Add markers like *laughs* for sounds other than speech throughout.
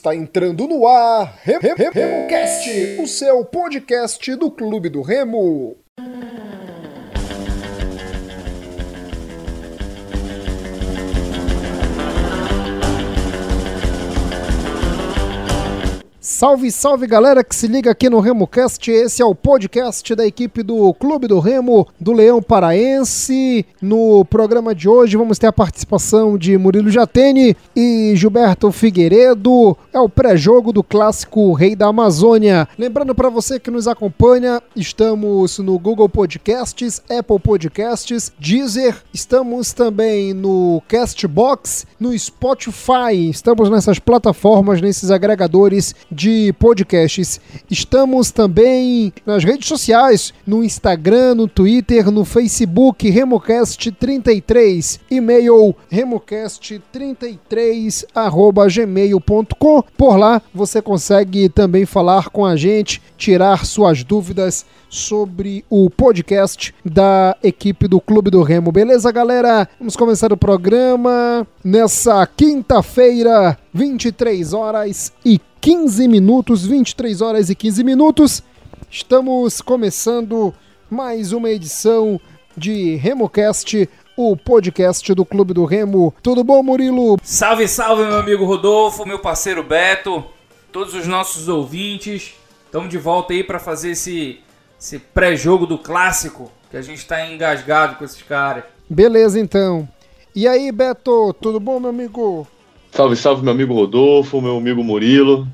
Está entrando no ar RemoCast, o seu podcast do Clube do Remo. Salve, salve galera que se liga aqui no RemoCast. Esse é o podcast da equipe do Clube do Remo do Leão Paraense. No programa de hoje vamos ter a participação de Murilo Jatene e Gilberto Figueiredo. É o pré-jogo do clássico Rei da Amazônia. Lembrando para você que nos acompanha, estamos no Google Podcasts, Apple Podcasts, Deezer, estamos também no Castbox, no Spotify. Estamos nessas plataformas, nesses agregadores de de podcasts. Estamos também nas redes sociais, no Instagram, no Twitter, no Facebook, Remocast33, e-mail remocast33@gmail.com. Por lá você consegue também falar com a gente, tirar suas dúvidas sobre o podcast da equipe do Clube do Remo. Beleza, galera? Vamos começar o programa nessa quinta-feira, 23 horas e 15 minutos, 23 horas e 15 minutos. Estamos começando mais uma edição de RemoCast, o podcast do Clube do Remo. Tudo bom, Murilo? Salve, salve, meu amigo Rodolfo, meu parceiro Beto, todos os nossos ouvintes. Estamos de volta aí para fazer esse, esse pré-jogo do clássico, que a gente está engasgado com esses caras. Beleza, então. E aí, Beto, tudo bom, meu amigo? Salve, salve, meu amigo Rodolfo, meu amigo Murilo.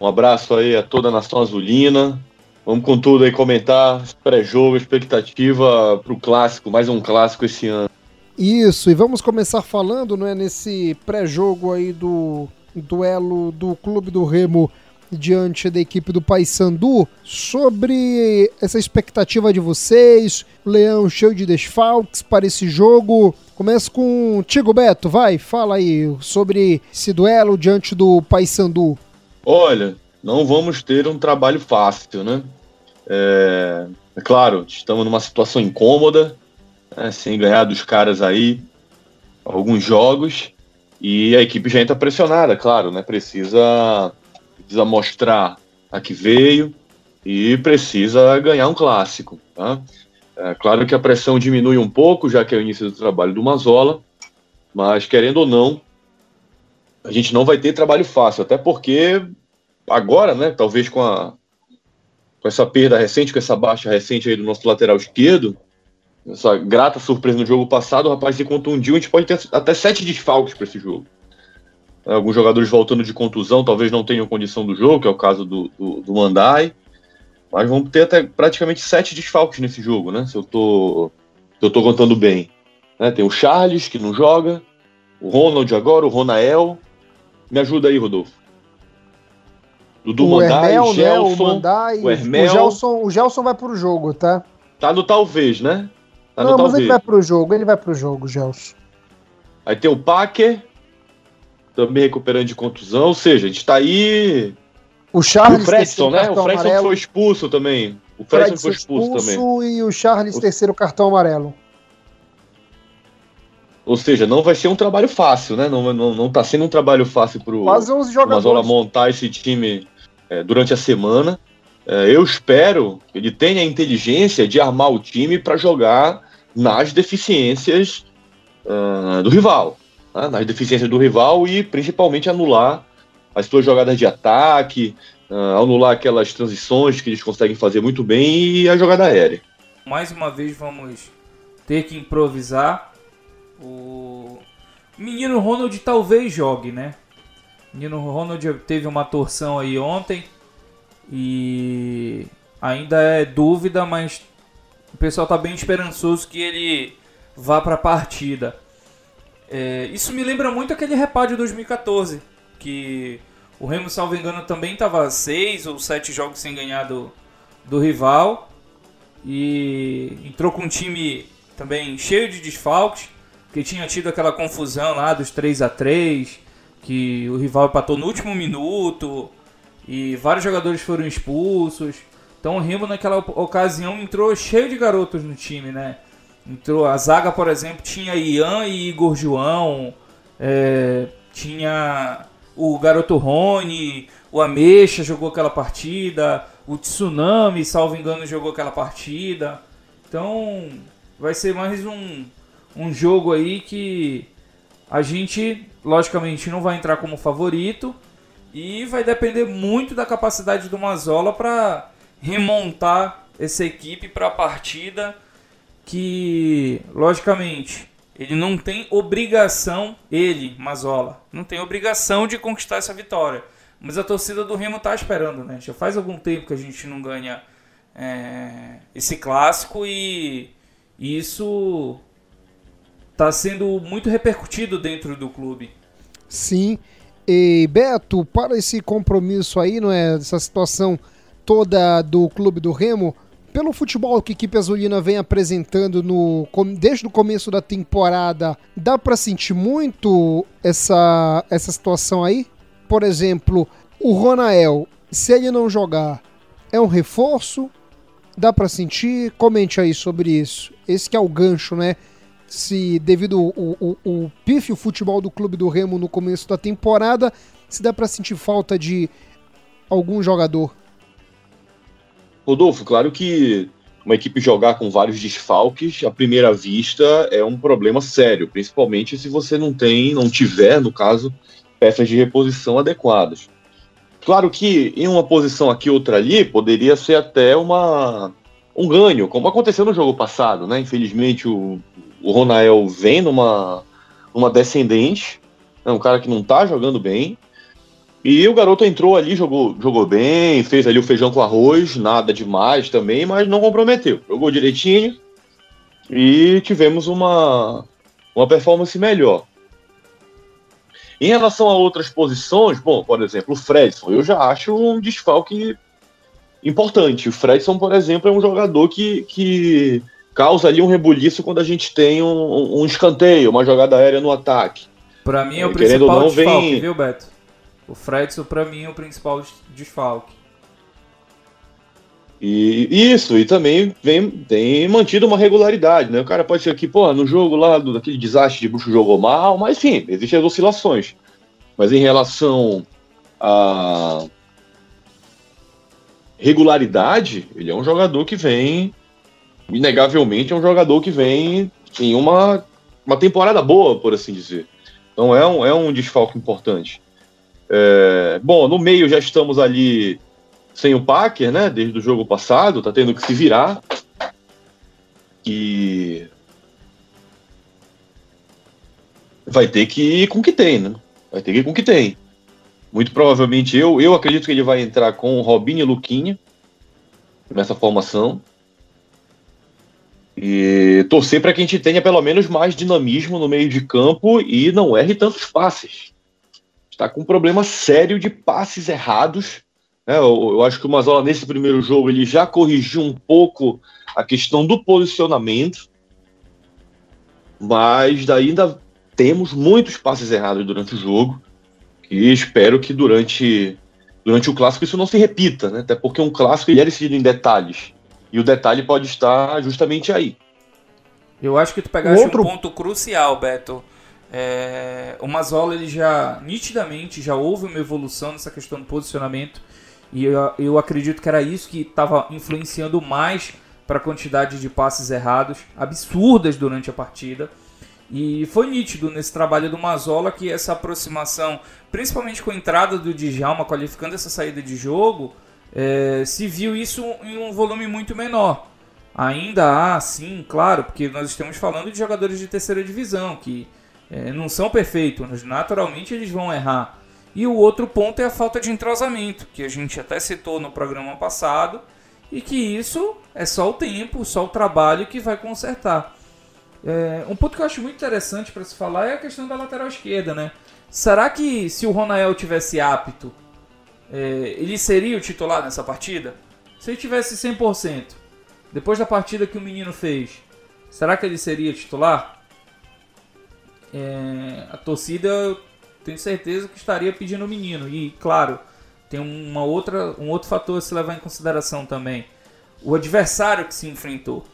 Um abraço aí a toda a nação azulina. Vamos com tudo aí comentar pré-jogo, expectativa para o clássico, mais um clássico esse ano. Isso, e vamos começar falando, não é, nesse pré-jogo aí do duelo do Clube do Remo diante da equipe do Paysandu sobre essa expectativa de vocês, Leão cheio de desfalques para esse jogo. Começa com Tigo Beto, vai, fala aí sobre esse duelo diante do Paysandu. Olha, não vamos ter um trabalho fácil, né? É, é claro, estamos numa situação incômoda, né, sem ganhar dos caras aí alguns jogos, e a equipe já entra pressionada, claro, né? Precisa, precisa mostrar a que veio e precisa ganhar um clássico, tá? É claro que a pressão diminui um pouco, já que é o início do trabalho do Mazola, mas querendo ou não, a gente não vai ter trabalho fácil, até porque agora, né, talvez com a com essa perda recente, com essa baixa recente aí do nosso lateral esquerdo, essa grata surpresa no jogo passado, o rapaz se contundiu, a gente pode ter até sete desfalques para esse jogo. Alguns jogadores voltando de contusão, talvez não tenham condição do jogo, que é o caso do, do, do Mandai, mas vamos ter até praticamente sete desfalques nesse jogo, né? Se eu tô, se eu tô contando bem. Né? Tem o Charles, que não joga, o Ronald agora, o Ronael, me ajuda aí, Rodolfo. Dudu o Mandai, Hermel, Gelson, né, o Mandai, o Hermel. O Gelson, o Gelson vai pro jogo, tá? Tá no talvez, né? Tá Não, mas talvez. ele vai pro jogo, ele vai pro jogo, Gelson. Aí tem o Packer, também recuperando de contusão, ou seja, a gente tá aí... O Charles... O Fredson, né? O Fredson foi expulso também. O Fredson foi expulso, expulso também. E o Charles, o... terceiro cartão amarelo. Ou seja, não vai ser um trabalho fácil, né? Não, não, não tá sendo um trabalho fácil pro Mazola montar esse time é, durante a semana. É, eu espero que ele tenha a inteligência de armar o time para jogar nas deficiências uh, do rival. Né? Nas deficiências do rival e principalmente anular as suas jogadas de ataque, uh, anular aquelas transições que eles conseguem fazer muito bem e a jogada aérea. Mais uma vez vamos ter que improvisar o menino Ronald talvez jogue, né? O menino Ronald teve uma torção aí ontem e ainda é dúvida, mas o pessoal tá bem esperançoso que ele vá para a partida. É, isso me lembra muito aquele repá de 2014, que o Remo, salvo engano, também estava seis ou sete jogos sem ganhar do, do rival e entrou com um time também cheio de desfalques que tinha tido aquela confusão lá dos 3 a 3 que o rival empatou no último minuto e vários jogadores foram expulsos. Então o Remo naquela ocasião entrou cheio de garotos no time, né? Entrou a zaga, por exemplo, tinha Ian e Igor João, é, tinha o garoto Rony, o Ameixa jogou aquela partida, o Tsunami, salvo engano, jogou aquela partida. Então vai ser mais um, um jogo aí que a gente, logicamente, não vai entrar como favorito e vai depender muito da capacidade do Mazola para remontar essa equipe para a partida que, logicamente, ele não tem obrigação, ele, Mazola, não tem obrigação de conquistar essa vitória. Mas a torcida do Remo tá esperando, né? Já faz algum tempo que a gente não ganha é, esse clássico e, e isso tá sendo muito repercutido dentro do clube. Sim. E Beto, para esse compromisso aí, não é? Essa situação toda do clube do Remo, pelo futebol que a equipe azulina vem apresentando no, desde o começo da temporada, dá para sentir muito essa, essa situação aí? Por exemplo, o Ronael, se ele não jogar, é um reforço? Dá para sentir? Comente aí sobre isso. Esse que é o gancho, né? Se devido o, o, o futebol do clube do Remo no começo da temporada, se dá para sentir falta de algum jogador. Rodolfo, claro que uma equipe jogar com vários desfalques, à primeira vista, é um problema sério, principalmente se você não tem, não tiver, no caso, peças de reposição adequadas. Claro que em uma posição aqui outra ali poderia ser até uma um ganho, como aconteceu no jogo passado, né? Infelizmente o, o Ronael vem numa, numa descendente, é um cara que não tá jogando bem, e o garoto entrou ali, jogou, jogou bem, fez ali o feijão com arroz, nada demais também, mas não comprometeu. Jogou direitinho e tivemos uma, uma performance melhor. Em relação a outras posições, bom, por exemplo, o Fredson, eu já acho um desfalque importante. O Fredson, por exemplo, é um jogador que, que causa ali um rebuliço quando a gente tem um, um escanteio, uma jogada aérea no ataque. Para mim é o principal não, desfalque, vem... viu, Beto? O Fredson, para mim, é o principal desfalque. E isso, e também vem, tem mantido uma regularidade, né? O cara pode ser aqui, pô, no jogo lá, daquele desastre de Bucho jogou mal, mas sim, existem as oscilações. Mas em relação a regularidade, ele é um jogador que vem, inegavelmente, é um jogador que vem em uma, uma temporada boa, por assim dizer. Então é um, é um desfalque importante. É, bom, no meio já estamos ali sem o Packer, né? Desde o jogo passado, tá tendo que se virar. E vai ter que ir com o que tem, né? Vai ter que ir com o que tem. Muito provavelmente eu, eu acredito que ele vai entrar com o Robinho e Luquinha nessa formação. E torcer para que a gente tenha pelo menos mais dinamismo no meio de campo e não erre tantos passes está com um problema sério de passes errados. É, eu, eu, acho que o Mazola, nesse primeiro jogo, ele já corrigiu um pouco a questão do posicionamento, mas ainda temos muitos passes errados durante o jogo, e espero que durante, durante o clássico isso não se repita, né? até porque um clássico ele é decidido em detalhes, e o detalhe pode estar justamente aí. Eu acho que tu pegaste outro... um ponto crucial, Beto. É, o Mazola ele já nitidamente já houve uma evolução nessa questão do posicionamento e eu, eu acredito que era isso que estava influenciando mais para a quantidade de passes errados absurdas durante a partida. E foi nítido nesse trabalho do Mazola que essa aproximação, principalmente com a entrada do Djalma qualificando essa saída de jogo, é, se viu isso em um volume muito menor. Ainda há, sim, claro, porque nós estamos falando de jogadores de terceira divisão, que é, não são perfeitos, naturalmente eles vão errar. E o outro ponto é a falta de entrosamento, que a gente até citou no programa passado, e que isso é só o tempo, só o trabalho que vai consertar. É, um ponto que eu acho muito interessante para se falar é a questão da lateral esquerda, né? Será que se o Ronael tivesse apto, é, ele seria o titular nessa partida? Se ele tivesse 100%, depois da partida que o menino fez, será que ele seria titular? É, a torcida eu tenho certeza que estaria pedindo o menino. E claro, tem uma outra, um outro fator a se levar em consideração também. O adversário que se enfrentou.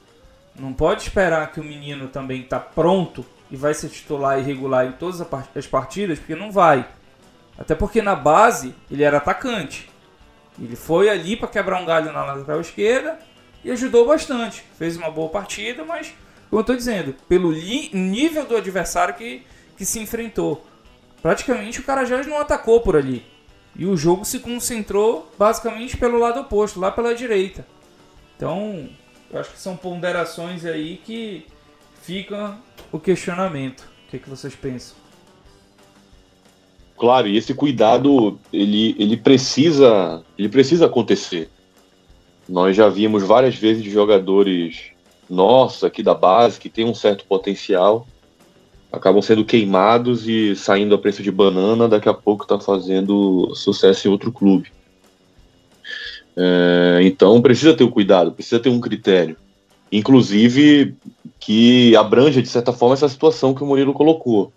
Não pode esperar que o menino também está pronto e vai ser titular e regular em todas as partidas, porque não vai. Até porque na base ele era atacante. Ele foi ali para quebrar um galho na lateral esquerda e ajudou bastante. Fez uma boa partida, mas, como eu estou dizendo, pelo nível do adversário que, que se enfrentou. Praticamente o Carajás não atacou por ali. E o jogo se concentrou basicamente pelo lado oposto, lá pela direita. Então, eu acho que são ponderações aí que fica o questionamento. O que, é que vocês pensam? Claro, e esse cuidado ele, ele precisa ele precisa acontecer. Nós já vimos várias vezes jogadores nossos aqui da base que tem um certo potencial acabam sendo queimados e saindo a preço de banana, daqui a pouco está fazendo sucesso em outro clube. É, então precisa ter o um cuidado, precisa ter um critério. Inclusive que abranja, de certa forma, essa situação que o Murilo colocou.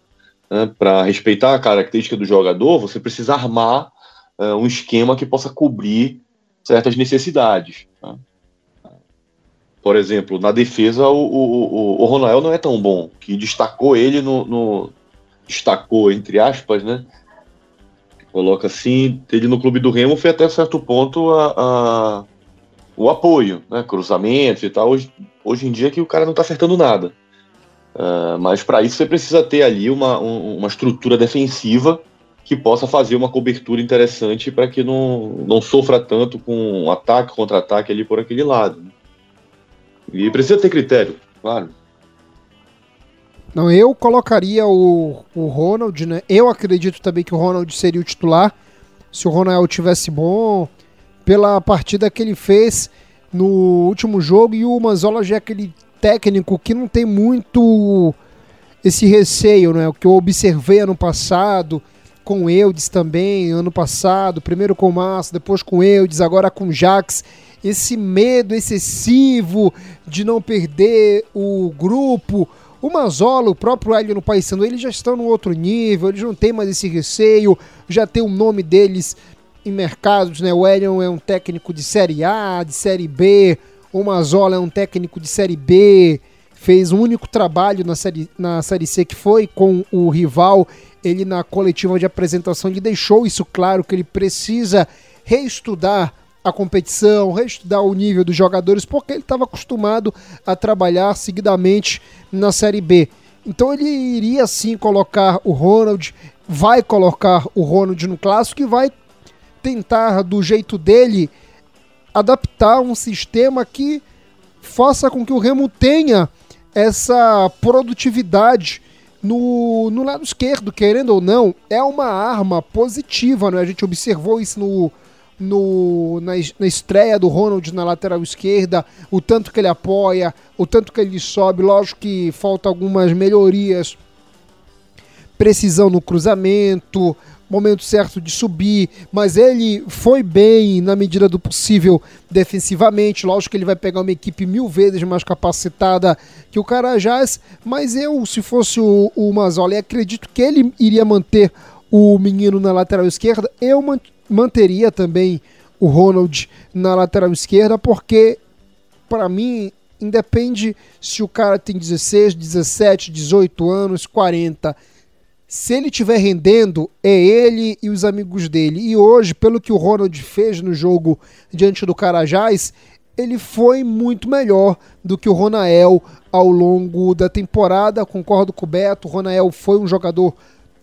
Né? Para respeitar a característica do jogador, você precisa armar é, um esquema que possa cobrir certas necessidades. Né? Por exemplo, na defesa, o, o, o, Ronael não é tão bom, que destacou ele no, no destacou, entre aspas, né? Coloca assim, ele no clube do Remo foi até certo ponto a, a o apoio, né? Cruzamentos e tal. Hoje, hoje em dia que o cara não tá acertando nada. Uh, mas para isso você precisa ter ali uma, um, uma estrutura defensiva que possa fazer uma cobertura interessante para que não, não sofra tanto com ataque, contra-ataque ali por aquele lado. Né? E precisa ter critério, claro. Não, eu colocaria o, o Ronald, né? Eu acredito também que o Ronald seria o titular. Se o Ronald tivesse bom, pela partida que ele fez no último jogo. E o Manzola já é aquele técnico que não tem muito esse receio, né? O que eu observei ano passado, com Eudes também, ano passado, primeiro com o Márcio, depois com Eudes, agora com o Jax esse medo excessivo de não perder o grupo. O Mazola, o próprio Hélio no Paysandu, eles já estão no outro nível, eles não têm mais esse receio, já tem o nome deles em mercados, né? O Hélio é um técnico de Série A, de Série B, o Mazola é um técnico de Série B, fez um único trabalho na série, na série C que foi com o rival. Ele na coletiva de apresentação ele deixou isso claro que ele precisa reestudar a competição, reestudar o nível dos jogadores, porque ele estava acostumado a trabalhar seguidamente na Série B. Então ele iria sim colocar o Ronald, vai colocar o Ronald no clássico e vai tentar do jeito dele adaptar um sistema que faça com que o Remo tenha essa produtividade no, no lado esquerdo, querendo ou não, é uma arma positiva, né? A gente observou isso no, no, na, na estreia do Ronald na lateral esquerda, o tanto que ele apoia, o tanto que ele sobe. Lógico que falta algumas melhorias, precisão no cruzamento, momento certo de subir, mas ele foi bem na medida do possível defensivamente. Lógico que ele vai pegar uma equipe mil vezes mais capacitada que o Carajás, mas eu, se fosse o, o Mazola, acredito que ele iria manter o menino na lateral esquerda. Eu manteria também o Ronald na lateral esquerda, porque para mim independe se o cara tem 16, 17, 18 anos, 40. Se ele estiver rendendo, é ele e os amigos dele. E hoje, pelo que o Ronald fez no jogo diante do Carajás, ele foi muito melhor do que o Ronael ao longo da temporada. Concordo com o Beto, o Ronael foi um jogador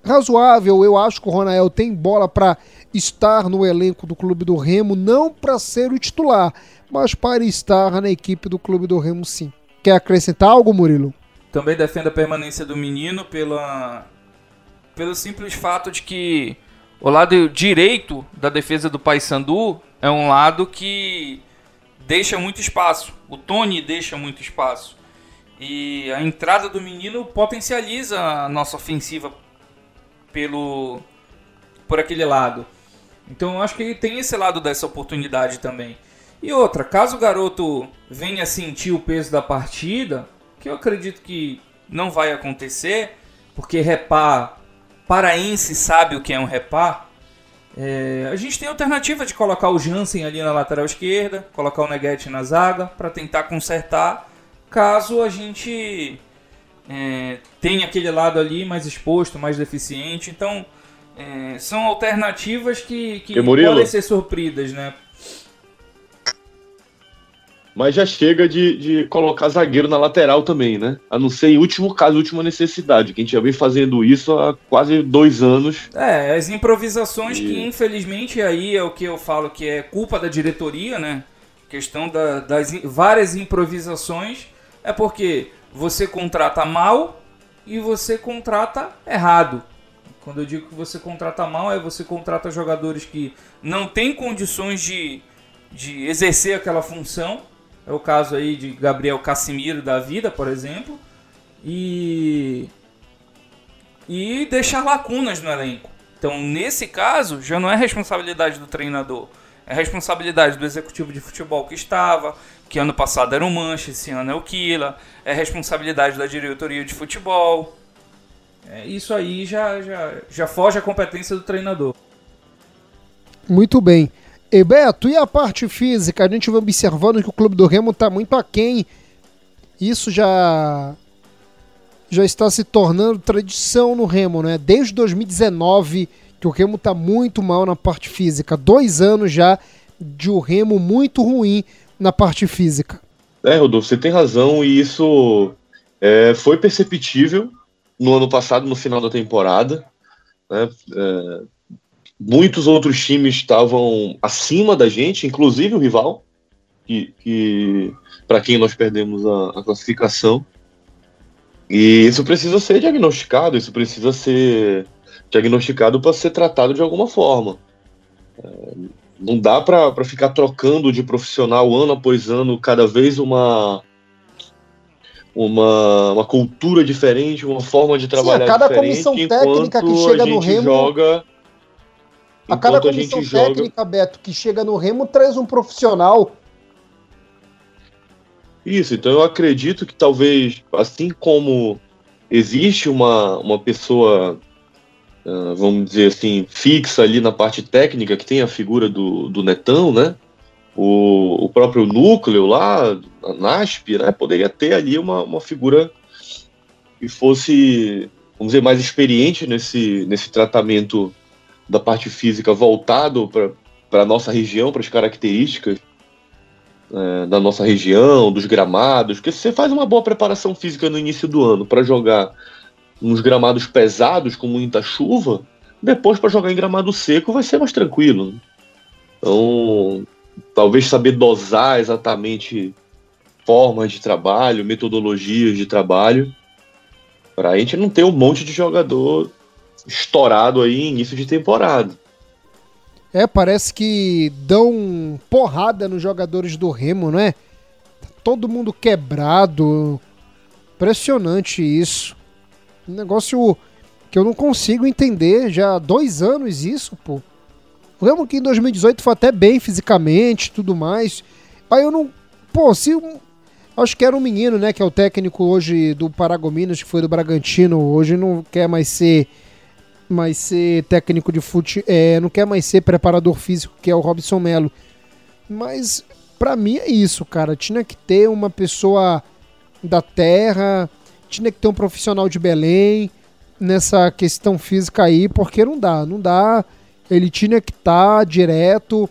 razoável. Eu acho que o Ronael tem bola para estar no elenco do Clube do Remo, não para ser o titular, mas para estar na equipe do Clube do Remo sim. Quer acrescentar algo, Murilo? Também defendo a permanência do menino pela, pelo simples fato de que o lado direito da defesa do Paysandu é um lado que deixa muito espaço. O Tony deixa muito espaço. E a entrada do menino potencializa a nossa ofensiva pelo por aquele lado. Então eu acho que tem esse lado dessa oportunidade também. E outra, caso o garoto venha sentir o peso da partida, que eu acredito que não vai acontecer, porque repar, paraense sabe o que é um repar, é, a gente tem a alternativa de colocar o Jansen ali na lateral esquerda, colocar o Neguete na zaga, para tentar consertar, caso a gente é, tem aquele lado ali mais exposto, mais deficiente. Então, é, são alternativas que, que podem ser surpridas, né? Mas já chega de, de colocar zagueiro na lateral também, né? A não ser em último caso, última necessidade, que a gente já vem fazendo isso há quase dois anos. É, as improvisações e... que infelizmente aí é o que eu falo que é culpa da diretoria, né? Questão da, das várias improvisações é porque você contrata mal e você contrata errado. Quando eu digo que você contrata mal, é você contrata jogadores que não têm condições de, de exercer aquela função é o caso aí de Gabriel Casimiro da vida, por exemplo. E e deixar lacunas no elenco. Então, nesse caso, já não é responsabilidade do treinador, é responsabilidade do executivo de futebol que estava, que ano passado era o Mancha, esse ano é o Kila, é responsabilidade da diretoria de futebol. É, isso aí já, já, já foge a competência do treinador. Muito bem. E Beto, e a parte física? A gente vai observando que o Clube do Remo está muito aquém. Isso já já está se tornando tradição no Remo, né? Desde 2019 que o Remo está muito mal na parte física. Dois anos já de o um Remo muito ruim na parte física. É, Rodolfo, você tem razão e isso é, foi perceptível no ano passado, no final da temporada. Né? É, muitos outros times estavam acima da gente, inclusive o rival, que, que para quem nós perdemos a, a, classificação. E isso precisa ser diagnosticado, isso precisa ser diagnosticado para ser tratado de alguma forma. É, não dá para ficar trocando de profissional ano após ano, cada vez uma uma, uma cultura diferente, uma forma de trabalhar Sim, a cada diferente, comissão técnica que chega no Remo joga a cada comissão a técnica, joga... Beto, que chega no Remo, traz um profissional. Isso, então eu acredito que talvez, assim como existe uma, uma pessoa, uh, vamos dizer assim, fixa ali na parte técnica, que tem a figura do, do Netão, né? O, o próprio núcleo lá, a NASP, né? Poderia ter ali uma, uma figura que fosse, vamos dizer, mais experiente nesse, nesse tratamento da parte física voltado para a nossa região, para as características é, da nossa região, dos gramados, porque se você faz uma boa preparação física no início do ano para jogar nos gramados pesados com muita chuva, depois para jogar em gramado seco vai ser mais tranquilo. Né? Então, talvez saber dosar exatamente formas de trabalho, metodologias de trabalho, para a gente não ter um monte de jogador estourado aí início de temporada. É, parece que dão porrada nos jogadores do Remo, não é? Tá todo mundo quebrado. Impressionante isso. Um negócio que eu não consigo entender. Já há dois anos isso, pô. O Remo que em 2018 foi até bem fisicamente tudo mais. Aí eu não. Pô, se. Acho que era um menino, né? Que é o técnico hoje do Paragominas, que foi do Bragantino. Hoje não quer mais ser mais ser técnico de fute, é, não quer mais ser preparador físico, que é o Robson Melo. Mas para mim é isso, cara. Tinha que ter uma pessoa da terra, tinha que ter um profissional de Belém nessa questão física aí, porque não dá, não dá. Ele tinha que estar tá direto,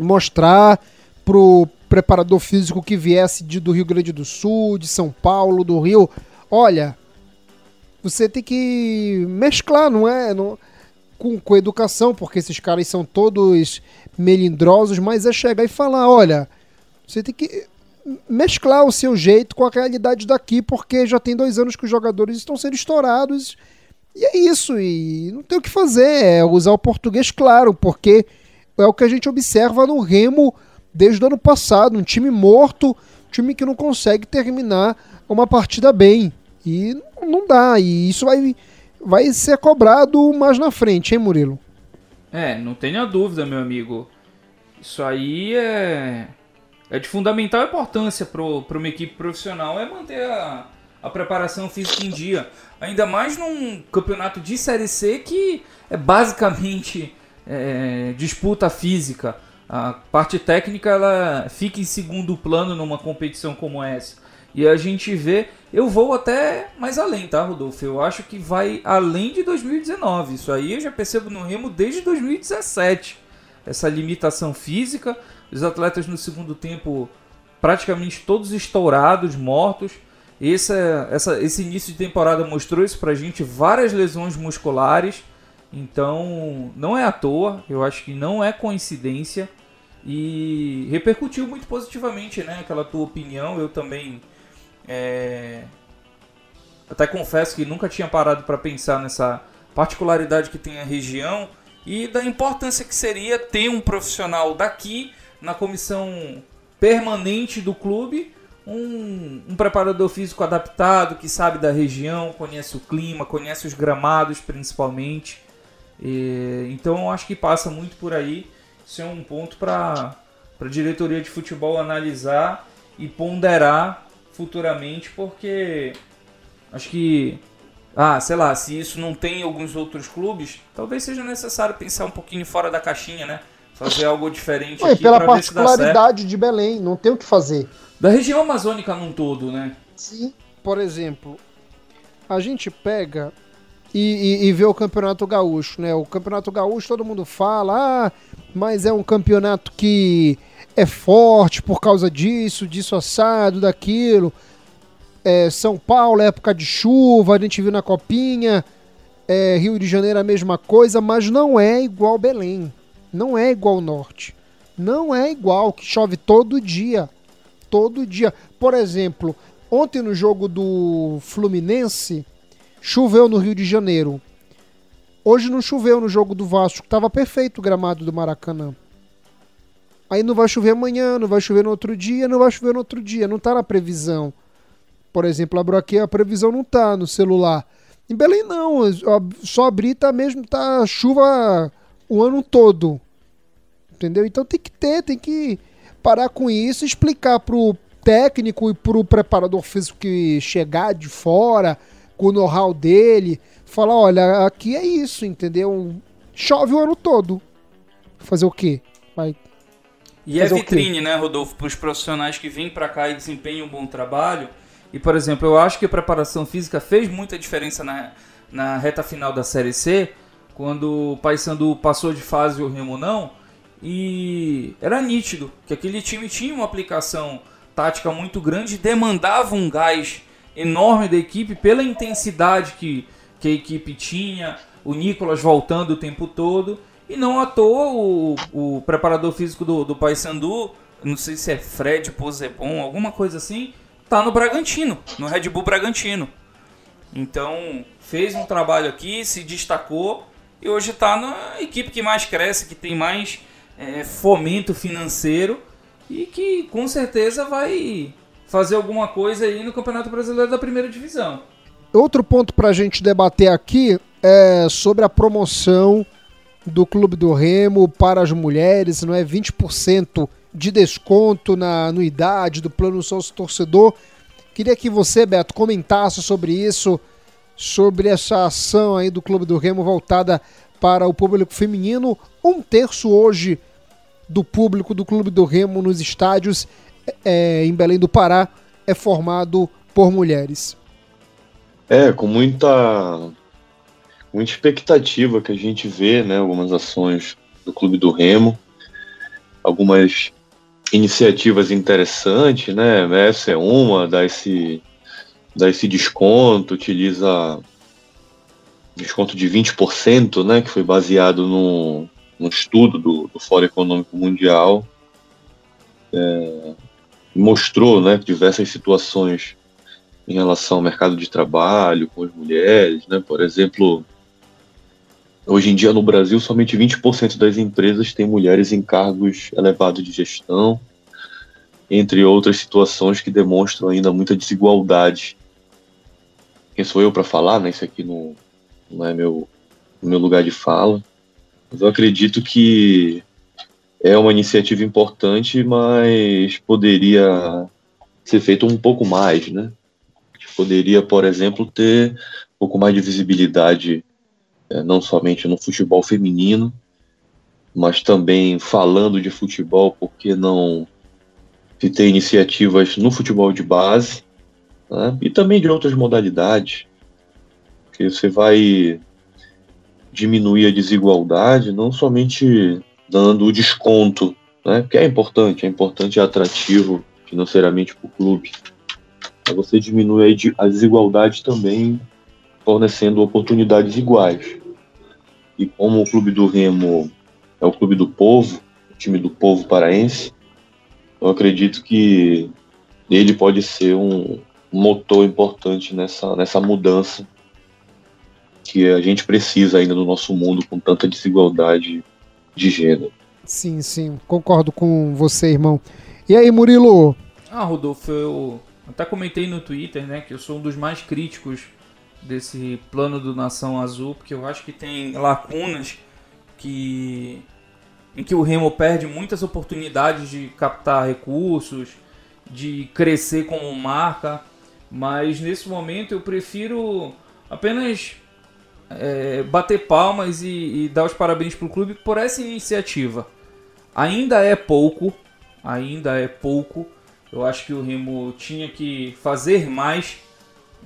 mostrar pro preparador físico que viesse de, do Rio Grande do Sul, de São Paulo, do Rio. Olha, você tem que mesclar, não é? Não, com, com educação, porque esses caras são todos melindrosos, mas é chegar e falar: olha, você tem que mesclar o seu jeito com a realidade daqui, porque já tem dois anos que os jogadores estão sendo estourados. E é isso, e não tem o que fazer, é usar o português claro, porque é o que a gente observa no Remo desde o ano passado, um time morto, time que não consegue terminar uma partida bem. E não dá. E isso vai, vai ser cobrado mais na frente, hein, Murilo? É, não tenha dúvida, meu amigo. Isso aí é, é de fundamental importância para uma equipe profissional é manter a, a preparação física em dia. Ainda mais num campeonato de Série C que é basicamente é, disputa física. A parte técnica ela fica em segundo plano numa competição como essa. E a gente vê, eu vou até mais além, tá, Rodolfo? Eu acho que vai além de 2019. Isso aí eu já percebo no Remo desde 2017. Essa limitação física, os atletas no segundo tempo praticamente todos estourados, mortos. Esse, essa, esse início de temporada mostrou isso pra gente, várias lesões musculares. Então, não é à toa, eu acho que não é coincidência e repercutiu muito positivamente, né? Aquela tua opinião, eu também é... até confesso que nunca tinha parado para pensar nessa particularidade que tem a região e da importância que seria ter um profissional daqui na comissão permanente do clube, um, um preparador físico adaptado que sabe da região, conhece o clima, conhece os gramados principalmente. E, então acho que passa muito por aí. Isso é um ponto para a diretoria de futebol analisar e ponderar futuramente, porque acho que, ah, sei lá, se isso não tem em alguns outros clubes, talvez seja necessário pensar um pouquinho fora da caixinha, né? Fazer algo diferente Ué, aqui pela particularidade de Belém, não tem o que fazer. Da região amazônica num todo, né? Sim. Por exemplo, a gente pega e, e, e vê o Campeonato Gaúcho, né? O Campeonato Gaúcho todo mundo fala, ah, mas é um campeonato que é forte por causa disso, disso assado, daquilo. É, São Paulo, época de chuva, a gente viu na Copinha. É, Rio de Janeiro a mesma coisa, mas não é igual Belém. Não é igual Norte. Não é igual, que chove todo dia. Todo dia. Por exemplo, ontem no jogo do Fluminense, choveu no Rio de Janeiro. Hoje não choveu no jogo do Vasco, estava perfeito o gramado do Maracanã. Aí não vai chover amanhã, não vai chover no outro dia, não vai chover no outro dia, não está na previsão. Por exemplo, abro aqui, a previsão não está no celular. Em Belém não, só abrir tá mesmo, tá chuva o ano todo. Entendeu? Então tem que ter, tem que parar com isso, explicar pro técnico e pro preparador físico que chegar de fora, com o know-how dele, falar, olha, aqui é isso, entendeu? Chove o ano todo. Fazer o quê? Vai e é vitrine, né, Rodolfo, para os profissionais que vêm para cá e desempenham um bom trabalho. E, por exemplo, eu acho que a preparação física fez muita diferença na, na reta final da Série C, quando o Paysandu passou de fase o Remo não. E era nítido que aquele time tinha uma aplicação tática muito grande, demandava um gás enorme da equipe pela intensidade que, que a equipe tinha, o Nicolas voltando o tempo todo. E não à toa o, o preparador físico do, do Paysandu, não sei se é Fred Posebon, alguma coisa assim, tá no Bragantino, no Red Bull Bragantino. Então fez um trabalho aqui, se destacou e hoje está na equipe que mais cresce, que tem mais é, fomento financeiro e que com certeza vai fazer alguma coisa aí no Campeonato Brasileiro da Primeira Divisão. Outro ponto para a gente debater aqui é sobre a promoção do Clube do Remo para as mulheres, não é 20% de desconto na anuidade do plano sócio torcedor. Queria que você, Beto, comentasse sobre isso, sobre essa ação aí do Clube do Remo voltada para o público feminino. Um terço hoje do público do Clube do Remo nos estádios é, em Belém do Pará é formado por mulheres. É, com muita, muita expectativa que a gente vê, né, algumas ações do Clube do Remo, algumas iniciativas interessantes, né, essa é uma, dá esse, dá esse desconto, utiliza desconto de 20%, né, que foi baseado no, no estudo do, do Fórum Econômico Mundial, é, mostrou né, diversas situações em relação ao mercado de trabalho, com as mulheres, né? Por exemplo, hoje em dia no Brasil somente 20% das empresas têm mulheres em cargos elevados de gestão, entre outras situações que demonstram ainda muita desigualdade. Quem sou eu para falar, né? Isso aqui não, não é meu, meu lugar de fala. Mas eu acredito que é uma iniciativa importante, mas poderia ser feito um pouco mais, né? Poderia, por exemplo, ter um pouco mais de visibilidade, é, não somente no futebol feminino, mas também falando de futebol, porque não se ter iniciativas no futebol de base, né? e também de outras modalidades, que você vai diminuir a desigualdade, não somente dando o desconto, né, que é importante, é importante e atrativo financeiramente para o clube. Mas você diminui a desigualdade também fornecendo oportunidades iguais. E como o clube do Remo é o clube do povo, o time do povo paraense, eu acredito que ele pode ser um motor importante nessa, nessa mudança que a gente precisa ainda no nosso mundo com tanta desigualdade de gênero. Sim, sim, concordo com você, irmão. E aí, Murilo? Ah, Rodolfo, eu até comentei no Twitter, né, que eu sou um dos mais críticos desse plano do Nação Azul, porque eu acho que tem lacunas que em que o Remo perde muitas oportunidades de captar recursos, de crescer como marca, mas nesse momento eu prefiro apenas é, bater palmas e, e, dar os parabéns para o clube por essa iniciativa. Ainda é pouco, ainda é pouco. Eu acho que o Remo tinha que fazer mais.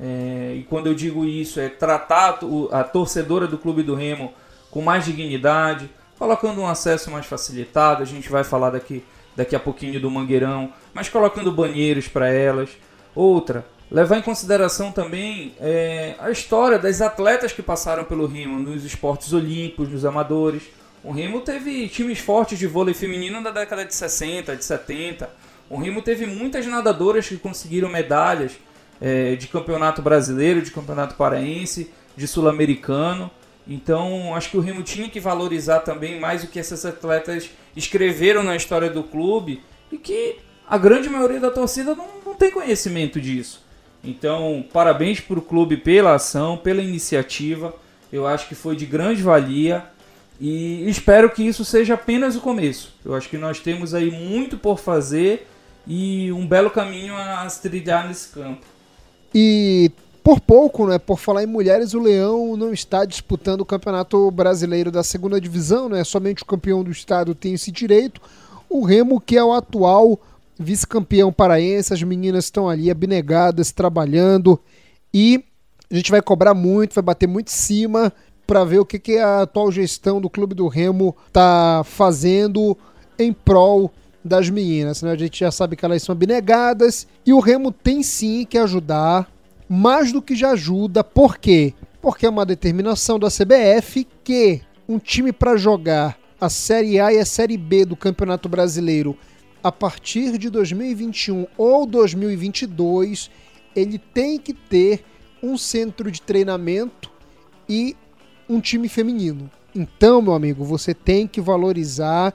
É, e quando eu digo isso, é tratar a torcedora do clube do Remo com mais dignidade, colocando um acesso mais facilitado. A gente vai falar daqui, daqui a pouquinho do Mangueirão, mas colocando banheiros para elas. Outra, levar em consideração também é, a história das atletas que passaram pelo Remo nos esportes olímpicos, nos amadores. O Remo teve times fortes de vôlei feminino na década de 60, de 70. O Remo teve muitas nadadoras que conseguiram medalhas é, de campeonato brasileiro, de campeonato paraense, de sul-americano. Então, acho que o Remo tinha que valorizar também mais o que essas atletas escreveram na história do clube e que a grande maioria da torcida não, não tem conhecimento disso. Então, parabéns para o clube pela ação, pela iniciativa. Eu acho que foi de grande valia e espero que isso seja apenas o começo. Eu acho que nós temos aí muito por fazer e um belo caminho a se trilhar nesse campo. E por pouco, né, por falar em mulheres, o Leão não está disputando o Campeonato Brasileiro da Segunda Divisão, né? Somente o campeão do estado tem esse direito. O Remo, que é o atual vice-campeão paraense, as meninas estão ali abnegadas, trabalhando e a gente vai cobrar muito, vai bater muito em cima para ver o que, que a atual gestão do Clube do Remo tá fazendo em prol das meninas. Né? A gente já sabe que elas são abnegadas e o Remo tem sim que ajudar, mais do que já ajuda. Por quê? Porque é uma determinação da CBF que um time para jogar a Série A e a Série B do Campeonato Brasileiro a partir de 2021 ou 2022, ele tem que ter um centro de treinamento e um time feminino. Então, meu amigo, você tem que valorizar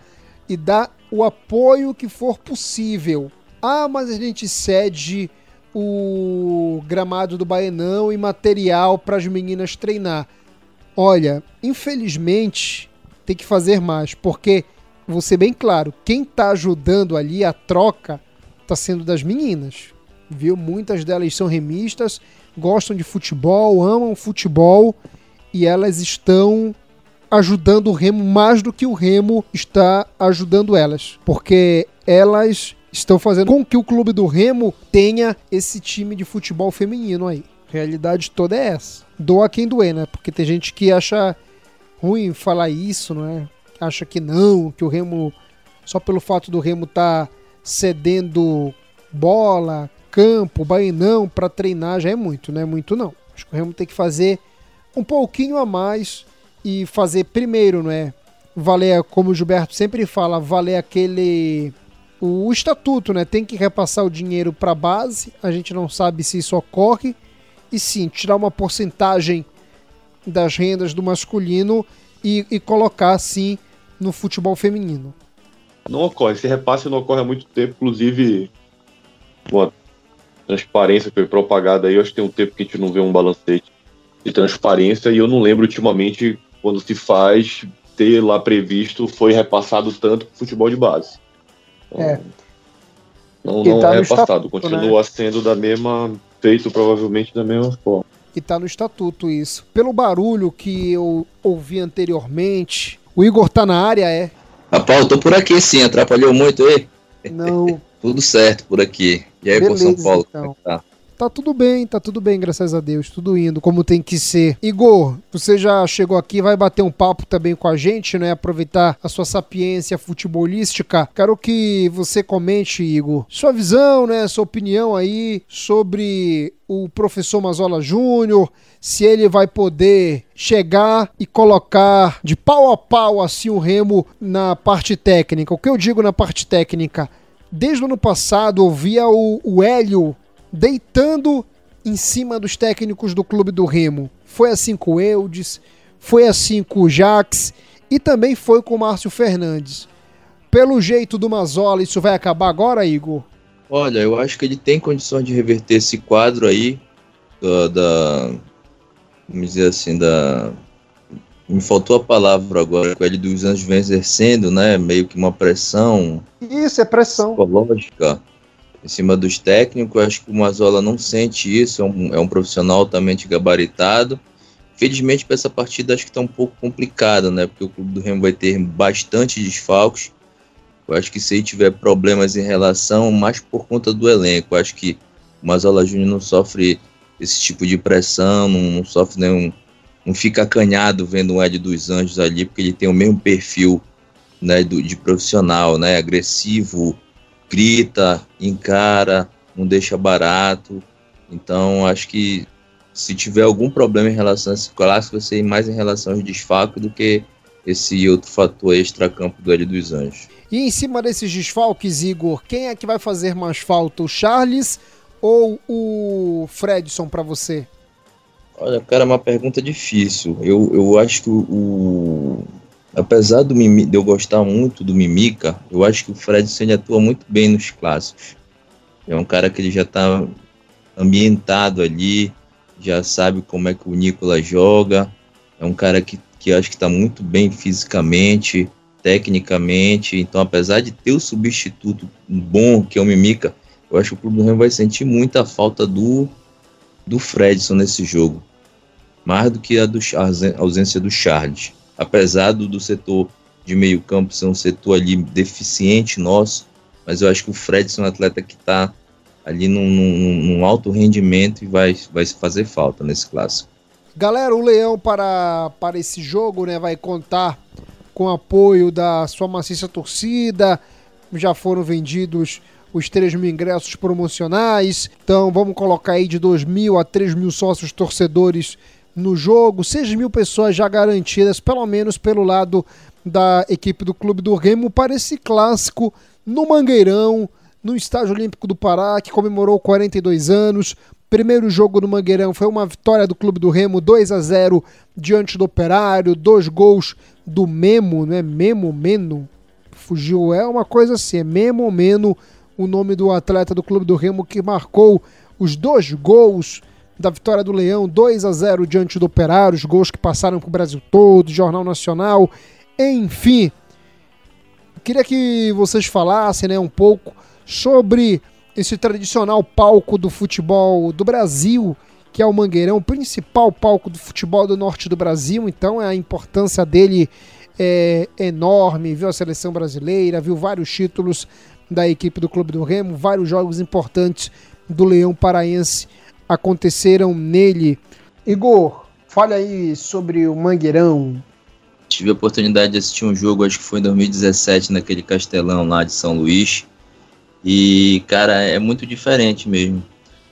e dar o apoio que for possível. Ah, mas a gente cede o gramado do Baenão e material para as meninas treinar. Olha, infelizmente tem que fazer mais, porque vou ser bem claro, quem está ajudando ali a troca está sendo das meninas. Viu? Muitas delas são remistas, gostam de futebol, amam futebol e elas estão ajudando o Remo mais do que o Remo está ajudando elas, porque elas estão fazendo com que o clube do Remo tenha esse time de futebol feminino aí. Realidade toda é essa. Doa quem doer, né? Porque tem gente que acha ruim falar isso, não é? Acha que não, que o Remo, só pelo fato do Remo estar tá cedendo bola, campo, bainão para treinar já é muito, não é muito não. Acho que o Remo tem que fazer um pouquinho a mais e fazer primeiro, não é? Valer, como o Gilberto sempre fala, valer aquele o estatuto, né? Tem que repassar o dinheiro para a base. A gente não sabe se isso ocorre. E sim, tirar uma porcentagem das rendas do masculino e, e colocar assim no futebol feminino. Não ocorre, esse repasse não ocorre há muito tempo, inclusive uma transparência que foi propagada aí, eu acho que tem um tempo que a gente não vê um balancete de transparência e eu não lembro ultimamente quando se faz ter lá previsto foi repassado tanto para futebol de base. Então, é. Não, não tá é repassado, estatuto, continua né? sendo da mesma, feito provavelmente da mesma forma. E tá no estatuto isso. Pelo barulho que eu ouvi anteriormente, o Igor tá na área, é? Rapaz, eu tô por aqui sim, atrapalhou muito aí? Não. *laughs* Tudo certo por aqui. E aí, Beleza, por São Paulo, então. como é que tá? Tá tudo bem, tá tudo bem, graças a Deus, tudo indo como tem que ser. Igor, você já chegou aqui, vai bater um papo também com a gente, né? Aproveitar a sua sapiência futebolística. Quero que você comente, Igor, sua visão, né? Sua opinião aí sobre o professor Mazola Júnior, se ele vai poder chegar e colocar de pau a pau assim o Remo na parte técnica. O que eu digo na parte técnica? Desde o ano passado eu via o, o Hélio deitando em cima dos técnicos do clube do Remo. Foi assim com o Eudes, foi assim com o Jax e também foi com o Márcio Fernandes. Pelo jeito do Mazola, isso vai acabar agora, Igor? Olha, eu acho que ele tem condições de reverter esse quadro aí da, da vamos dizer assim, da me faltou a palavra agora, com ele dos anos vem exercendo, né, meio que uma pressão. Isso, é pressão. Psicológica em cima dos técnicos. Acho que o Mazola não sente isso, é um, é um profissional altamente gabaritado. Felizmente, para essa partida, acho que está um pouco complicada, né? Porque o Clube do Remo vai ter bastante desfalques. Eu acho que se ele tiver problemas em relação, mais por conta do elenco. Eu acho que o Mazola Júnior não sofre esse tipo de pressão, não, não sofre nenhum. Não fica acanhado vendo o Ed dos Anjos ali, porque ele tem o mesmo perfil né, do, de profissional, né? Agressivo, grita, encara, não deixa barato. Então, acho que se tiver algum problema em relação a esse clássico, vai ser mais em relação aos desfalques do que esse outro fator extra-campo do L dos Anjos. E em cima desses desfalques, Igor, quem é que vai fazer mais falta, o Charles ou o Fredson para você? Olha, cara, é uma pergunta difícil. Eu, eu acho que o, apesar do Mimi, de eu gostar muito do Mimica, eu acho que o Fredson ele atua muito bem nos clássicos. É um cara que ele já está ambientado ali, já sabe como é que o Nicolas joga. É um cara que, que acho que está muito bem fisicamente, tecnicamente. Então, apesar de ter o substituto bom, que é o Mimica, eu acho que o Clube do Remo vai sentir muita falta do, do Fredson nesse jogo. Mais do que a, do, a ausência do Charles apesar do, setor de meio campo ser um setor ali deficiente nosso, mas eu acho que o Fredson é um atleta que está ali num, num, num, alto rendimento e vai, vai fazer falta nesse clássico. Galera, o Leão para, para esse jogo né, vai contar com apoio da sua maciça torcida, já foram vendidos os 3 mil ingressos promocionais, então vamos colocar aí de 2 mil a 3 mil sócios torcedores no jogo, 6 mil pessoas já garantidas, pelo menos pelo lado da equipe do Clube do Remo, para esse clássico no Mangueirão, no Estádio Olímpico do Pará, que comemorou 42 anos. Primeiro jogo no Mangueirão foi uma vitória do Clube do Remo, 2 a 0 diante do Operário, dois gols do Memo, não é Memo Meno? Fugiu, é uma coisa assim, é Memo Meno, o nome do atleta do Clube do Remo que marcou os dois gols da vitória do Leão 2 a 0 diante do Operário, os gols que passaram para o Brasil todo, Jornal Nacional, enfim. Queria que vocês falassem né, um pouco sobre esse tradicional palco do futebol do Brasil, que é o Mangueirão, o principal palco do futebol do norte do Brasil, então a importância dele é enorme, viu a seleção brasileira, viu vários títulos da equipe do Clube do Remo, vários jogos importantes do Leão Paraense aconteceram nele. Igor, fale aí sobre o Mangueirão. Tive a oportunidade de assistir um jogo, acho que foi em 2017, naquele castelão lá de São Luís. E, cara, é muito diferente mesmo.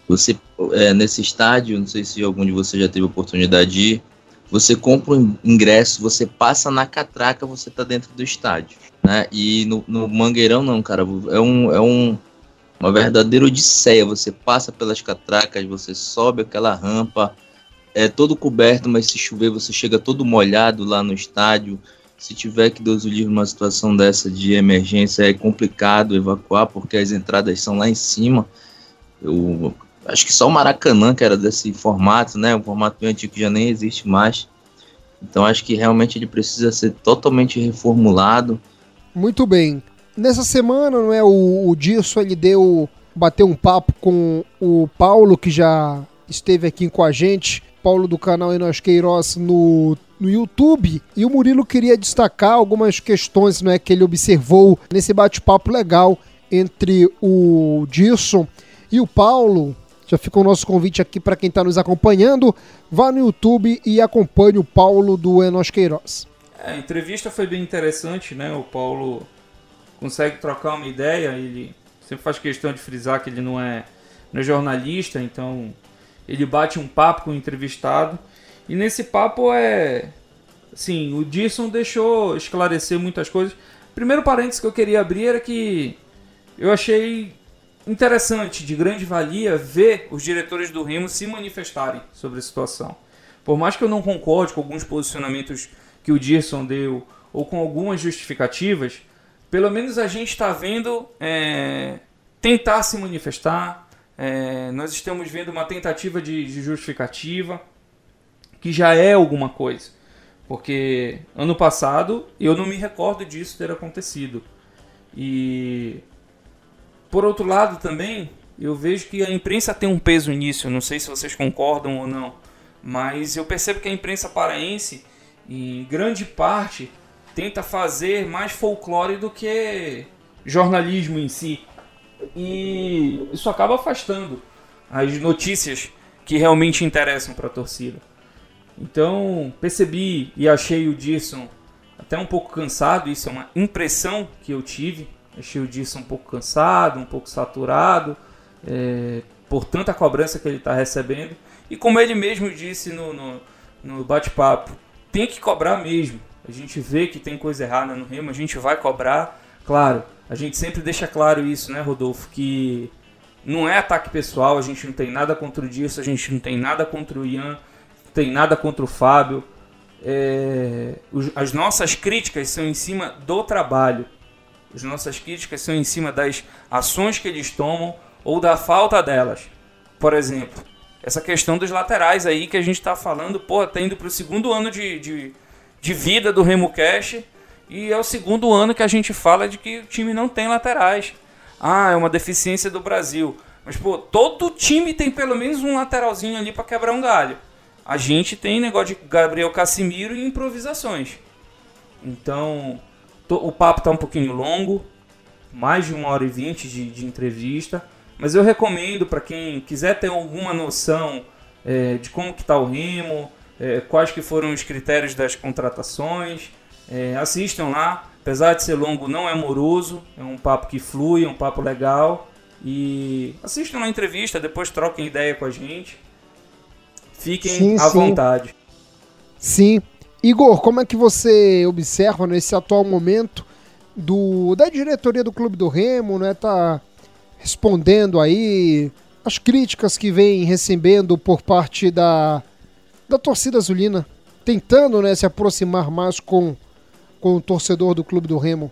Você, é, nesse estádio, não sei se algum de vocês já teve oportunidade de ir, você compra um ingresso, você passa na catraca, você tá dentro do estádio, né? E no, no Mangueirão não, cara, é um, é um, uma verdadeira odisseia. Você passa pelas catracas, você sobe aquela rampa, é todo coberto, mas se chover você chega todo molhado lá no estádio. Se tiver que Deus o livre uma situação dessa de emergência, é complicado evacuar porque as entradas são lá em cima. Eu acho que só o Maracanã que era desse formato, né? Um formato bem antigo que já nem existe mais. Então acho que realmente ele precisa ser totalmente reformulado. Muito bem. Nessa semana, não é, o, o Dirso ele deu bateu um papo com o Paulo que já esteve aqui com a gente, Paulo do canal Enos Queiroz no no YouTube e o Murilo queria destacar algumas questões não é, que ele observou nesse bate-papo legal entre o Dirson e o Paulo Já fica o nosso convite aqui para quem está nos acompanhando. Vá no YouTube e acompanhe o Paulo do Enos Queiroz. A entrevista foi bem interessante, né? O Paulo consegue trocar uma ideia, ele sempre faz questão de frisar que ele não é, não é jornalista, então ele bate um papo com o entrevistado. E nesse papo é. Assim, o Disson deixou esclarecer muitas coisas. Primeiro parênteses que eu queria abrir era que eu achei interessante, de grande valia, ver os diretores do Remo se manifestarem sobre a situação. Por mais que eu não concorde com alguns posicionamentos que o Dirson deu, ou com algumas justificativas, pelo menos a gente está vendo é, tentar se manifestar. É, nós estamos vendo uma tentativa de, de justificativa, que já é alguma coisa. Porque ano passado eu não me recordo disso ter acontecido. E por outro lado também, eu vejo que a imprensa tem um peso nisso, não sei se vocês concordam ou não, mas eu percebo que a imprensa paraense, em grande parte, tenta fazer mais folclore do que jornalismo em si. E isso acaba afastando as notícias que realmente interessam para a torcida. Então, percebi e achei o Dirson até um pouco cansado, isso é uma impressão que eu tive Achei o Dirson um pouco cansado, um pouco saturado, é, por tanta cobrança que ele está recebendo. E como ele mesmo disse no, no, no bate-papo, tem que cobrar mesmo. A gente vê que tem coisa errada no Remo, a gente vai cobrar. Claro, a gente sempre deixa claro isso, né, Rodolfo? Que não é ataque pessoal, a gente não tem nada contra o Dirson, a gente não tem nada contra o Ian, não tem nada contra o Fábio. É, as nossas críticas são em cima do trabalho. As nossas críticas são em cima das ações que eles tomam ou da falta delas. Por exemplo, essa questão dos laterais aí que a gente está falando, pô, tá indo para o segundo ano de, de, de, vida do Remo Cash e é o segundo ano que a gente fala de que o time não tem laterais. Ah, é uma deficiência do Brasil. Mas, pô, todo time tem pelo menos um lateralzinho ali para quebrar um galho. A gente tem negócio de Gabriel Casimiro e improvisações. Então, o papo está um pouquinho longo, mais de uma hora e vinte de, de entrevista, mas eu recomendo para quem quiser ter alguma noção é, de como que está o Remo, é, quais que foram os critérios das contratações, é, assistam lá. Apesar de ser longo, não é moroso, é um papo que flui, é um papo legal. E assistam a entrevista, depois troquem ideia com a gente. Fiquem sim, à sim. vontade. Sim, Igor, como é que você observa nesse atual momento do da diretoria do Clube do Remo, né? Tá respondendo aí as críticas que vem recebendo por parte da, da torcida azulina, tentando né, se aproximar mais com, com o torcedor do Clube do Remo.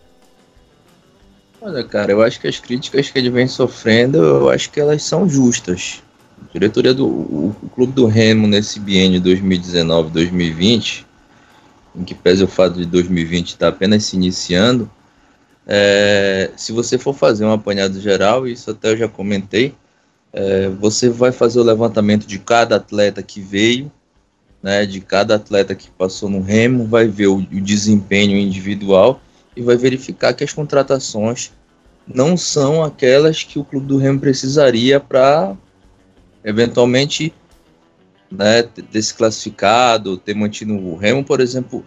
Olha, cara, eu acho que as críticas que ele vem sofrendo, eu acho que elas são justas. A diretoria do o, o Clube do Remo nesse biênio 2019-2020 em que pese o fato de 2020 estar apenas se iniciando, é, se você for fazer um apanhado geral, isso até eu já comentei, é, você vai fazer o levantamento de cada atleta que veio, né, de cada atleta que passou no Remo, vai ver o, o desempenho individual e vai verificar que as contratações não são aquelas que o clube do Remo precisaria para eventualmente né, ter se classificado, ter mantido o Remo, por exemplo,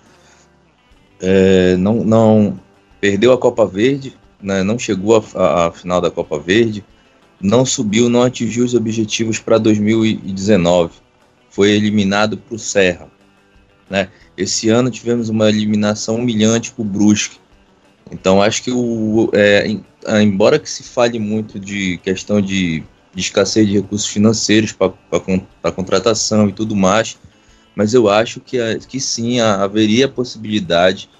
é, não, não perdeu a Copa Verde, né, não chegou à final da Copa Verde, não subiu, não atingiu os objetivos para 2019, foi eliminado para o Serra. Né? Esse ano tivemos uma eliminação humilhante para o Brusque. Então acho que o, é, embora que se fale muito de questão de de escassez de recursos financeiros para contratação e tudo mais, mas eu acho que, que sim, haveria a possibilidade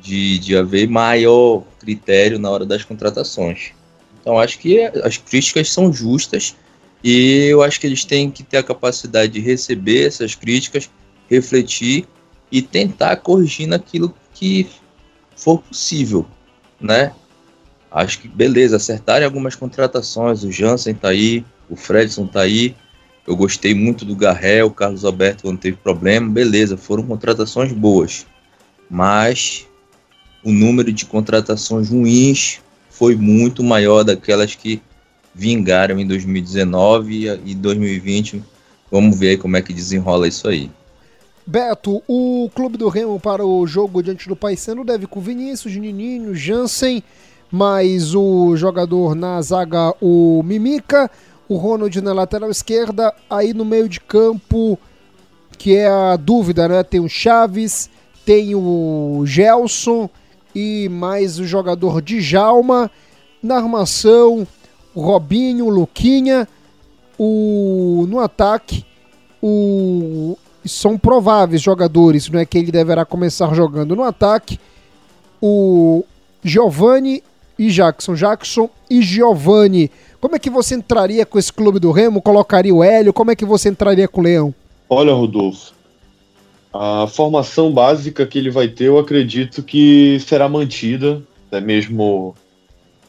de, de haver maior critério na hora das contratações. Então acho que as críticas são justas e eu acho que eles têm que ter a capacidade de receber essas críticas, refletir e tentar corrigir naquilo que for possível, né? Acho que beleza, acertarem algumas contratações. O Jansen tá aí, o Fredson tá aí. Eu gostei muito do Garrel, o Carlos Alberto quando teve problema. Beleza, foram contratações boas. Mas o número de contratações ruins foi muito maior daquelas que vingaram em 2019 e 2020. Vamos ver como é que desenrola isso aí. Beto, o clube do Remo para o jogo diante do Paysandu deve com Vinícius, Nininho, Jansen, mais o jogador na zaga, o Mimica, o Ronald na lateral esquerda, aí no meio de campo, que é a dúvida, né? Tem o Chaves, tem o Gelson e mais o jogador Djalma. Na armação, Robinho, Luquinha, o no ataque, o são prováveis jogadores, não é que ele deverá começar jogando no ataque. O Giovanni e Jackson, Jackson e Giovanni. Como é que você entraria com esse clube do Remo? Colocaria o Hélio? Como é que você entraria com o Leão? Olha, Rodolfo, a formação básica que ele vai ter, eu acredito que será mantida, até mesmo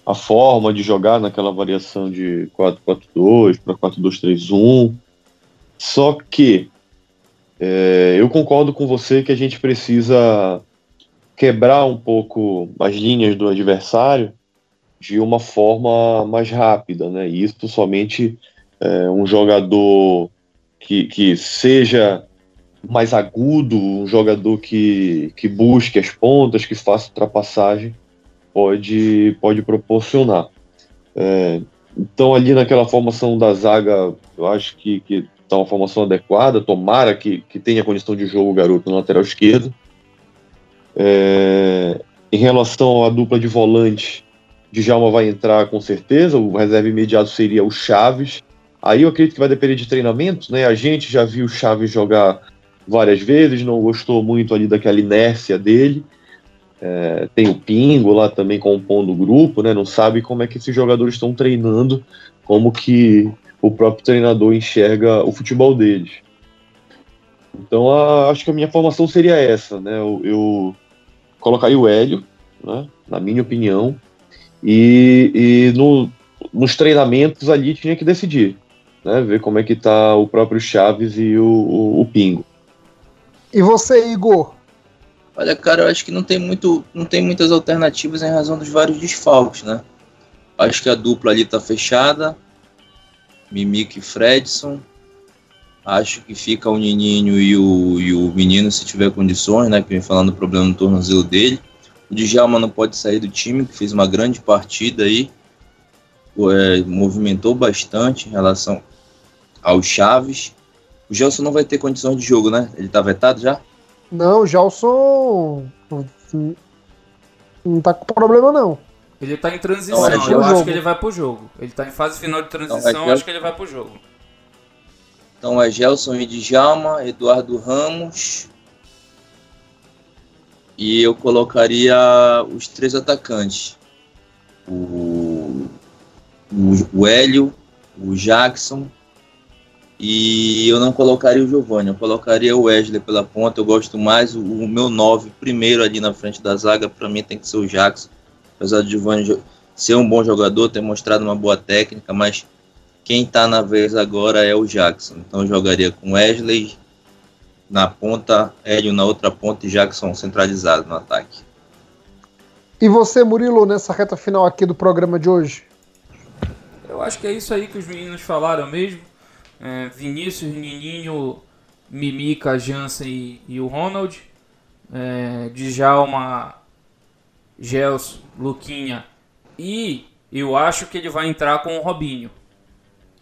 a forma de jogar naquela variação de 4-4-2 para 4-2-3-1. Só que é, eu concordo com você que a gente precisa quebrar um pouco as linhas do adversário de uma forma mais rápida, né? E isso somente é, um jogador que, que seja mais agudo, um jogador que, que busque as pontas, que faça ultrapassagem, pode, pode proporcionar. É, então, ali naquela formação da zaga, eu acho que, que está uma formação adequada, tomara que, que tenha condição de jogo o garoto no lateral esquerdo. É, em relação à dupla de volante, Djalma vai entrar com certeza, o reserva imediato seria o Chaves. Aí eu acredito que vai depender de treinamento, né? A gente já viu o Chaves jogar várias vezes, não gostou muito ali daquela inércia dele. É, tem o Pingo lá também compondo o grupo, né? Não sabe como é que esses jogadores estão treinando, como que o próprio treinador enxerga o futebol deles. Então a, acho que a minha formação seria essa, né? Eu, eu colocaria o Hélio, né? na minha opinião, e, e no, nos treinamentos ali tinha que decidir, né? Ver como é que tá o próprio Chaves e o, o, o Pingo. E você, Igor? Olha, cara, eu acho que não tem, muito, não tem muitas alternativas em razão dos vários desfalques, né? Acho que a dupla ali tá fechada. Mimic e Fredson. Acho que fica o Nininho e o, e o menino se tiver condições, né? Que vem falando do problema no tornozelo dele. O Djalma não pode sair do time, que fez uma grande partida aí. É, movimentou bastante em relação ao Chaves. O Gelson não vai ter condições de jogo, né? Ele tá vetado já? Não, o Gelson não tá com problema não. Ele tá em transição, não, é eu acho que ele vai pro jogo. Ele tá em fase final de transição, então, é acho que ele vai pro jogo. Então é Gelson e Djalma, Eduardo Ramos. E eu colocaria os três atacantes. O, o, o Hélio, o Jackson e eu não colocaria o Giovanni, eu colocaria o Wesley pela ponta. Eu gosto mais o, o meu 9 primeiro ali na frente da zaga. Para mim tem que ser o Jackson. Apesar do Giovanni ser um bom jogador, ter mostrado uma boa técnica, mas quem está na vez agora é o Jackson. Então eu jogaria com Wesley na ponta, Hélio na outra ponta e Jackson centralizado no ataque. E você, Murilo, nessa reta final aqui do programa de hoje? Eu acho que é isso aí que os meninos falaram mesmo é, Vinícius, Nininho, Mimica, Jansen e, e o Ronald, é, Djalma, Gelson, Luquinha e eu acho que ele vai entrar com o Robinho.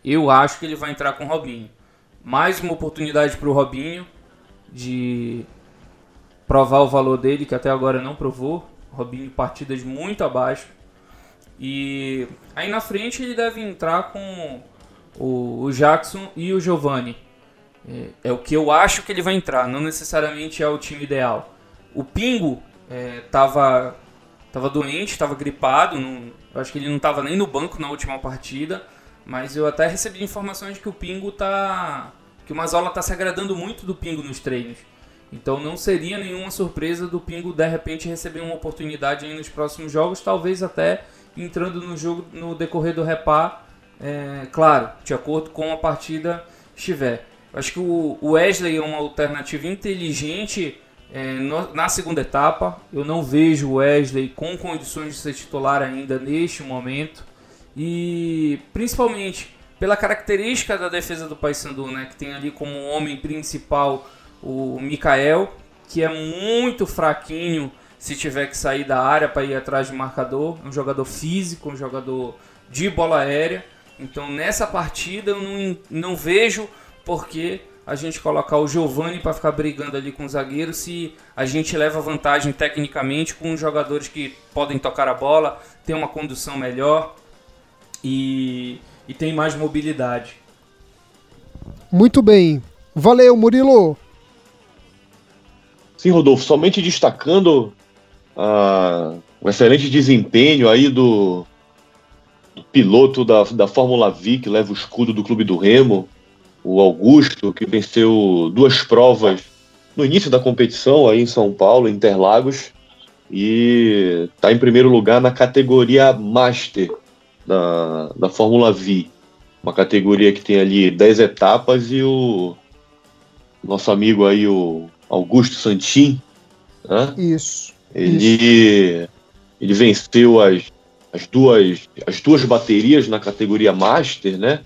Eu acho que ele vai entrar com o Robinho. Mais uma oportunidade para o Robinho de provar o valor dele, que até agora não provou. Robinho partidas muito abaixo. E aí na frente ele deve entrar com o, o Jackson e o Giovanni. É, é, o que eu acho que ele vai entrar, não necessariamente é o time ideal. O Pingo estava é, tava doente, estava gripado, não, eu acho que ele não estava nem no banco na última partida, mas eu até recebi informações que o Pingo tá. que o Mazola está se agradando muito do Pingo nos treinos. Então não seria nenhuma surpresa do Pingo de repente receber uma oportunidade nos próximos jogos, talvez até entrando no jogo no decorrer do repar é, claro, de acordo com a partida estiver. Acho que o Wesley é uma alternativa inteligente é, no, na segunda etapa. Eu não vejo o Wesley com condições de ser titular ainda neste momento. e principalmente pela característica da defesa do Paysandu, né, que tem ali como homem principal o Mikael, que é muito fraquinho se tiver que sair da área para ir atrás de marcador, um jogador físico, um jogador de bola aérea. Então nessa partida eu não, não vejo porque a gente colocar o Giovani para ficar brigando ali com o zagueiro se a gente leva vantagem tecnicamente com jogadores que podem tocar a bola, tem uma condução melhor e, e tem mais mobilidade. Muito bem. Valeu, Murilo. Sim, Rodolfo, somente destacando ah, o excelente desempenho aí do, do piloto da, da Fórmula V que leva o escudo do Clube do Remo, o Augusto, que venceu duas provas no início da competição aí em São Paulo, Interlagos, e está em primeiro lugar na categoria Master da, da Fórmula V. Uma categoria que tem ali 10 etapas e o nosso amigo aí, o Augusto Santin, né? Isso. Ele, ele venceu as, as, duas, as duas baterias na categoria Master, né?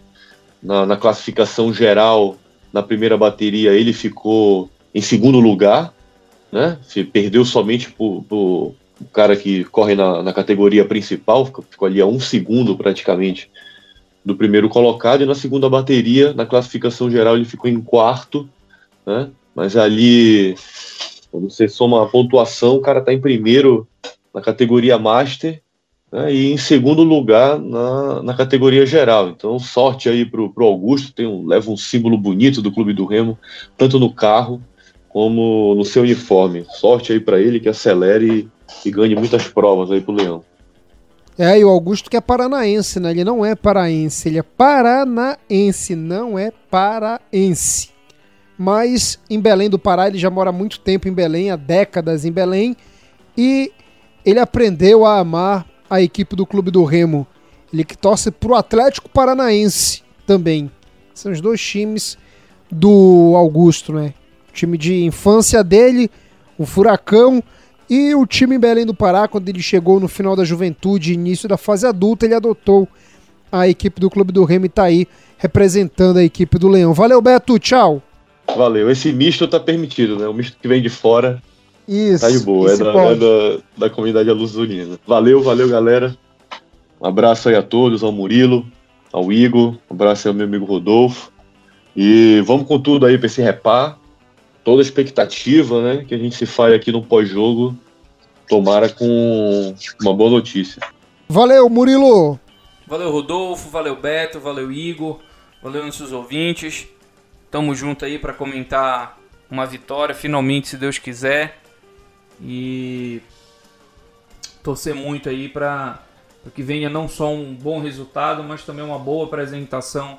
Na, na classificação geral, na primeira bateria, ele ficou em segundo lugar, né? Perdeu somente por, por o cara que corre na, na categoria principal, ficou, ficou, ali a um segundo praticamente do primeiro colocado, e na segunda bateria, na classificação geral, ele ficou em quarto, né? Mas ali quando você soma a pontuação, o cara está em primeiro na categoria Master né, e em segundo lugar na, na categoria geral. Então, sorte aí para o Augusto, tem um, leva um símbolo bonito do Clube do Remo, tanto no carro como no seu uniforme. Sorte aí para ele que acelere e, e ganhe muitas provas aí para o Leão. É, e o Augusto que é paranaense, né? Ele não é paraense, ele é paranaense, não é paraense mas em Belém do Pará ele já mora muito tempo em Belém, há décadas em Belém, e ele aprendeu a amar a equipe do Clube do Remo. Ele que torce para o Atlético Paranaense também. São os dois times do Augusto, né? O time de infância dele, o Furacão, e o time Belém do Pará, quando ele chegou no final da juventude, início da fase adulta, ele adotou a equipe do Clube do Remo e está aí representando a equipe do Leão. Valeu, Beto, tchau! Valeu. Esse misto tá permitido, né? O misto que vem de fora. Isso. Tá de boa. É, da, é da, da, comunidade aluzunina. Valeu, valeu, galera. Um abraço aí a todos, ao Murilo, ao Igor. Um abraço aí ao meu amigo Rodolfo. E vamos com tudo aí pra esse repar. Toda a expectativa, né? Que a gente se fale aqui no pós-jogo. Tomara com uma boa notícia. Valeu, Murilo! Valeu, Rodolfo. Valeu, Beto. Valeu, Igor. Valeu, nossos ouvintes. Tamo junto aí para comentar uma vitória, finalmente, se Deus quiser. E torcer muito aí para que venha não só um bom resultado, mas também uma boa apresentação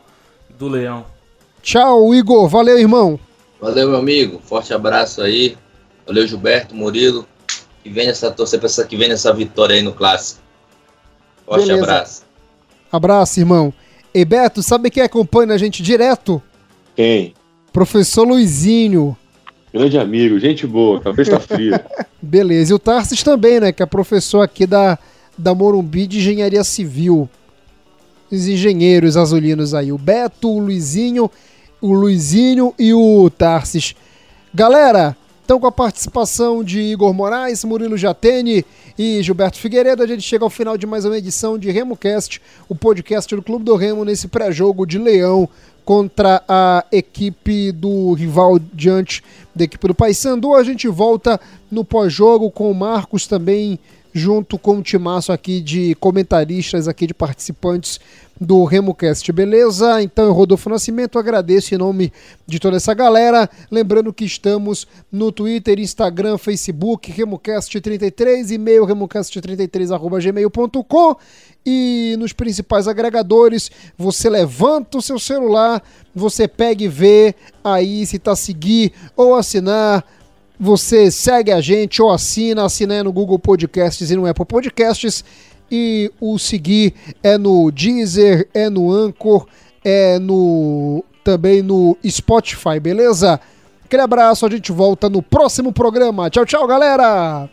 do Leão. Tchau, Igor. Valeu, irmão. Valeu, meu amigo. Forte abraço aí. Valeu, Gilberto, Murilo. Que venha essa torcer para que venha essa vitória aí no clássico. Forte Beleza. abraço. Abraço, irmão. E Beto, sabe quem acompanha a gente direto? Quem? Professor Luizinho. Grande amigo, gente boa, cabeça *laughs* fria. Beleza. E o Tarsis também, né? Que é professor aqui da, da Morumbi de Engenharia Civil. Os engenheiros azulinos aí. O Beto, o Luizinho, o Luizinho e o Tarsis. Galera, então com a participação de Igor Moraes, Murilo Jatene e Gilberto Figueiredo, a gente chega ao final de mais uma edição de RemoCast, o podcast do Clube do Remo nesse pré-jogo de Leão contra a equipe do rival diante da equipe do Paysandu. A gente volta no pós-jogo com o Marcos também junto com o timaço aqui de comentaristas, aqui de participantes do RemoCast, beleza? Então eu, Rodolfo Nascimento, agradeço em nome de toda essa galera. Lembrando que estamos no Twitter, Instagram, Facebook, RemoCast33, e-mail remocast33.gmail.com e nos principais agregadores. Você levanta o seu celular, você pega e vê aí se tá seguir ou assinar. Você segue a gente ou assina, assina no Google Podcasts e no Apple Podcasts. E o seguir é no Deezer, é no Anchor, é no também no Spotify, beleza? Aquele abraço, a gente volta no próximo programa. Tchau, tchau, galera!